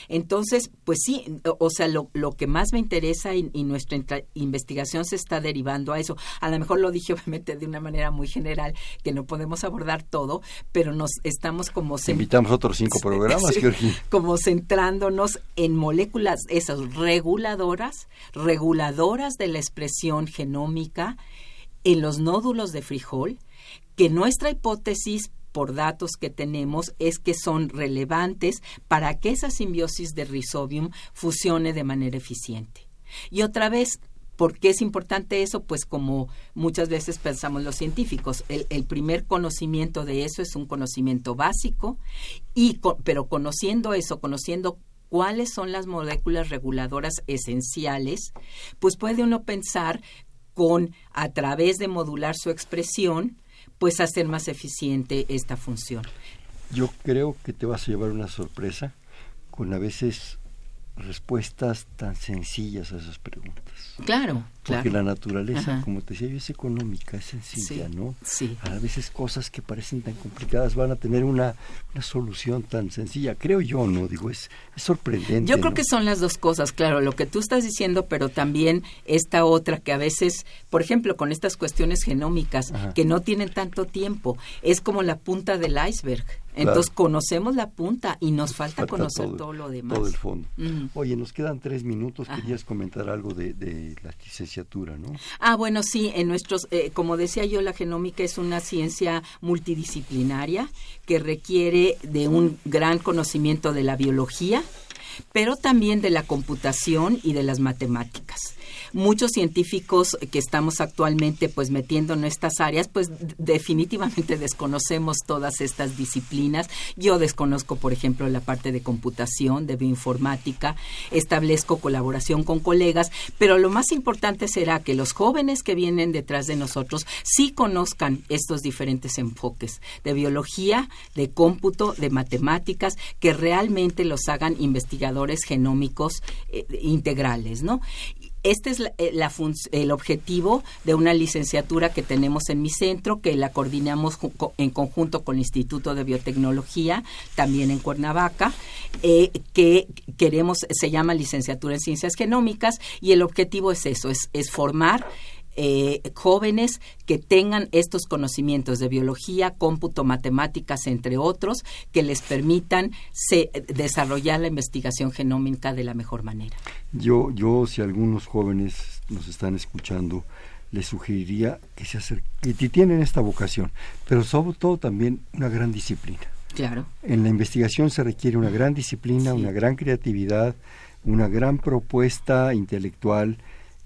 Entonces, pues sí, o sea, lo, lo que más me interesa y, nuestra investigación se está derivando a eso. A lo mejor lo dije obviamente de una manera muy general, que no podemos abordar todo, pero nos estamos como... Invitamos otros cinco programas, Como centrándonos en moléculas, esas reguladoras, reguladoras de la expresión genómica en los nódulos de frijol, que nuestra hipótesis por datos que tenemos es que son relevantes para que esa simbiosis de Rhizobium funcione de manera eficiente. Y otra vez, ¿Por qué es importante eso? Pues como muchas veces pensamos los científicos, el, primer conocimiento de eso es un conocimiento básico, y pero conociendo eso, conociendo cuáles son las moléculas reguladoras esenciales, pues puede uno pensar con, a través de modular su expresión, pues hacer más eficiente esta función. Yo creo que te vas a llevar una sorpresa con a veces respuestas tan sencillas a esas preguntas. Claro, Porque la naturaleza, como te decía es económica, es sencilla, ¿no? Sí. A veces cosas que parecen tan complicadas van a tener una, una solución tan sencilla. Creo yo, ¿no? Digo, es, es sorprendente. Yo creo que son las dos cosas, claro, lo que tú estás diciendo, pero también esta otra que a veces, por ejemplo, con estas cuestiones genómicas que no tienen tanto tiempo, es como la punta del iceberg. Entonces conocemos la punta y nos falta, conocer todo, lo demás. Todo el fondo. Oye, nos quedan tres minutos. Querías comentar algo de, de, la licenciatura, ¿no? Ah, bueno, sí. En nuestros, eh, como decía yo, la genómica es una ciencia multidisciplinaria que requiere de un gran conocimiento de la biología, pero también de la computación y de las matemáticas muchos científicos que estamos actualmente pues metiendo en estas áreas, pues definitivamente desconocemos todas estas disciplinas. Yo desconozco, por ejemplo, la parte de computación, de bioinformática, establezco colaboración con colegas, pero lo más importante será que los jóvenes que vienen detrás de nosotros sí conozcan estos diferentes enfoques de biología, de cómputo, de matemáticas, que realmente los hagan investigadores genómicos eh, integrales, ¿no? Este es eh, el objetivo de una licenciatura que tenemos en mi centro, que la coordinamos en conjunto con el Instituto de Biotecnología, también en Cuernavaca, eh, que queremos, se llama licenciatura en Ciencias Genómicas, y el objetivo es eso, es, es formar eh, jóvenes que tengan estos conocimientos de biología, cómputo, matemáticas, entre otros, que les permitan desarrollar la investigación genómica de la mejor manera. Yo, yo, si algunos jóvenes nos están escuchando, les sugeriría que se acerquen, que tienen esta vocación, pero sobre todo también una gran disciplina. Claro. En la investigación se requiere una gran disciplina, una gran creatividad, una gran propuesta intelectual,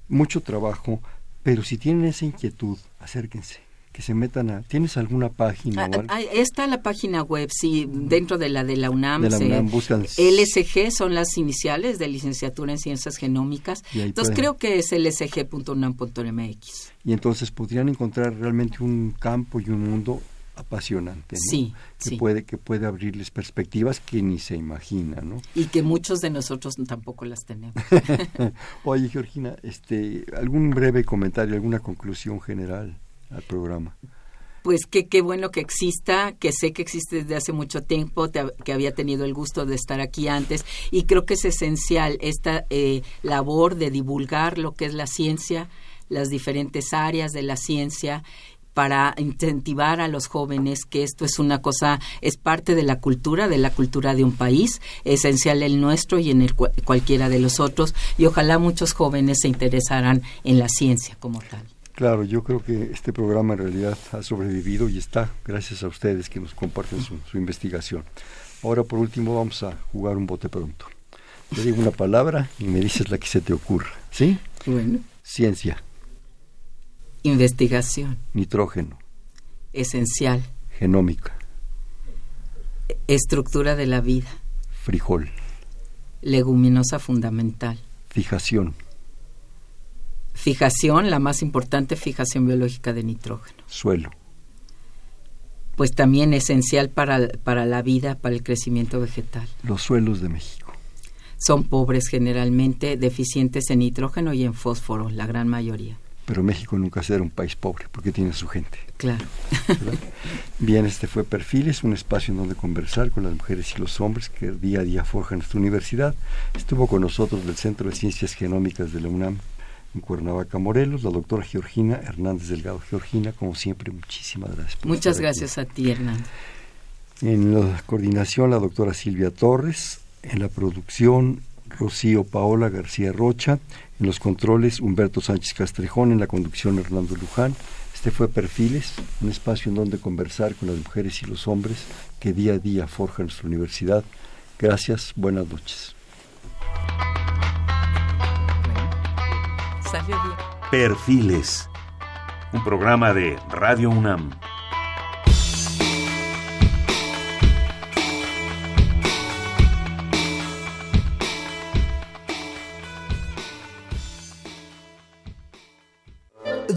mucho trabajo, pero si tienen esa inquietud, acérquense. que se metan a... ¿Tienes alguna página? o ah, algo? está la página web, sí, dentro de la de la UNAM. De la se- UNAM buscan- LSG son las iniciales de licenciatura en ciencias genómicas. Entonces pueden- creo que es lsg.unam.mx. Y entonces podrían encontrar realmente un campo y un mundo apasionante, ¿no? Sí, que sí. puede que puede abrirles perspectivas que ni se imagina, ¿no? Y que muchos de nosotros tampoco las tenemos. Oye, Georgina, este, algún breve comentario, alguna conclusión general al programa. Pues que qué bueno que exista, que sé que existe desde hace mucho tiempo, te- que había tenido el gusto de estar aquí antes y creo que es esencial esta eh, labor de divulgar lo que es la ciencia, las diferentes áreas de la ciencia para incentivar a los jóvenes que esto es una cosa, es parte de la cultura, de la cultura de un país, esencial el nuestro y en el cua- cualquiera de los otros, y ojalá muchos jóvenes se interesaran en la ciencia como tal. Claro, yo creo que este programa en realidad ha sobrevivido y está gracias a ustedes que nos comparten su, su investigación. Ahora, por último, vamos a jugar un bote pronto. Te digo una palabra y me dices la que se te ocurra. ¿Sí? Bueno, Ciencia, investigación. nitrógeno, esencial, genómica, estructura de la vida, frijol, leguminosa fundamental, fijación, fijación, la más importante fijación biológica de nitrógeno, suelo, pues también esencial para, para la vida, para el crecimiento vegetal. los suelos de México, Son pobres generalmente, deficientes en nitrógeno y en fósforo, la gran mayoría. Pero México nunca será un país pobre porque tiene su gente. Claro. ¿verdad? Bien, este fue Perfiles, un espacio en donde conversar con las mujeres y los hombres que día a día forjan nuestra universidad. Estuvo con nosotros del Centro de Ciencias Genómicas de la UNAM en Cuernavaca, Morelos, la doctora Georgina Hernández Delgado. Georgina, como siempre, muchísimas gracias. por Muchas aquí. gracias a ti, Hernán. En la coordinación, la doctora Silvia Torres. En la producción, Rocío Paola García Rocha. En los controles, Humberto Sánchez Castrejón. En la conducción, Hernando Luján. Este fue Perfiles, un espacio en donde conversar con las mujeres y los hombres que día a día forjan nuestra universidad. Gracias, buenas noches. Perfiles. Un programa de Radio UNAM.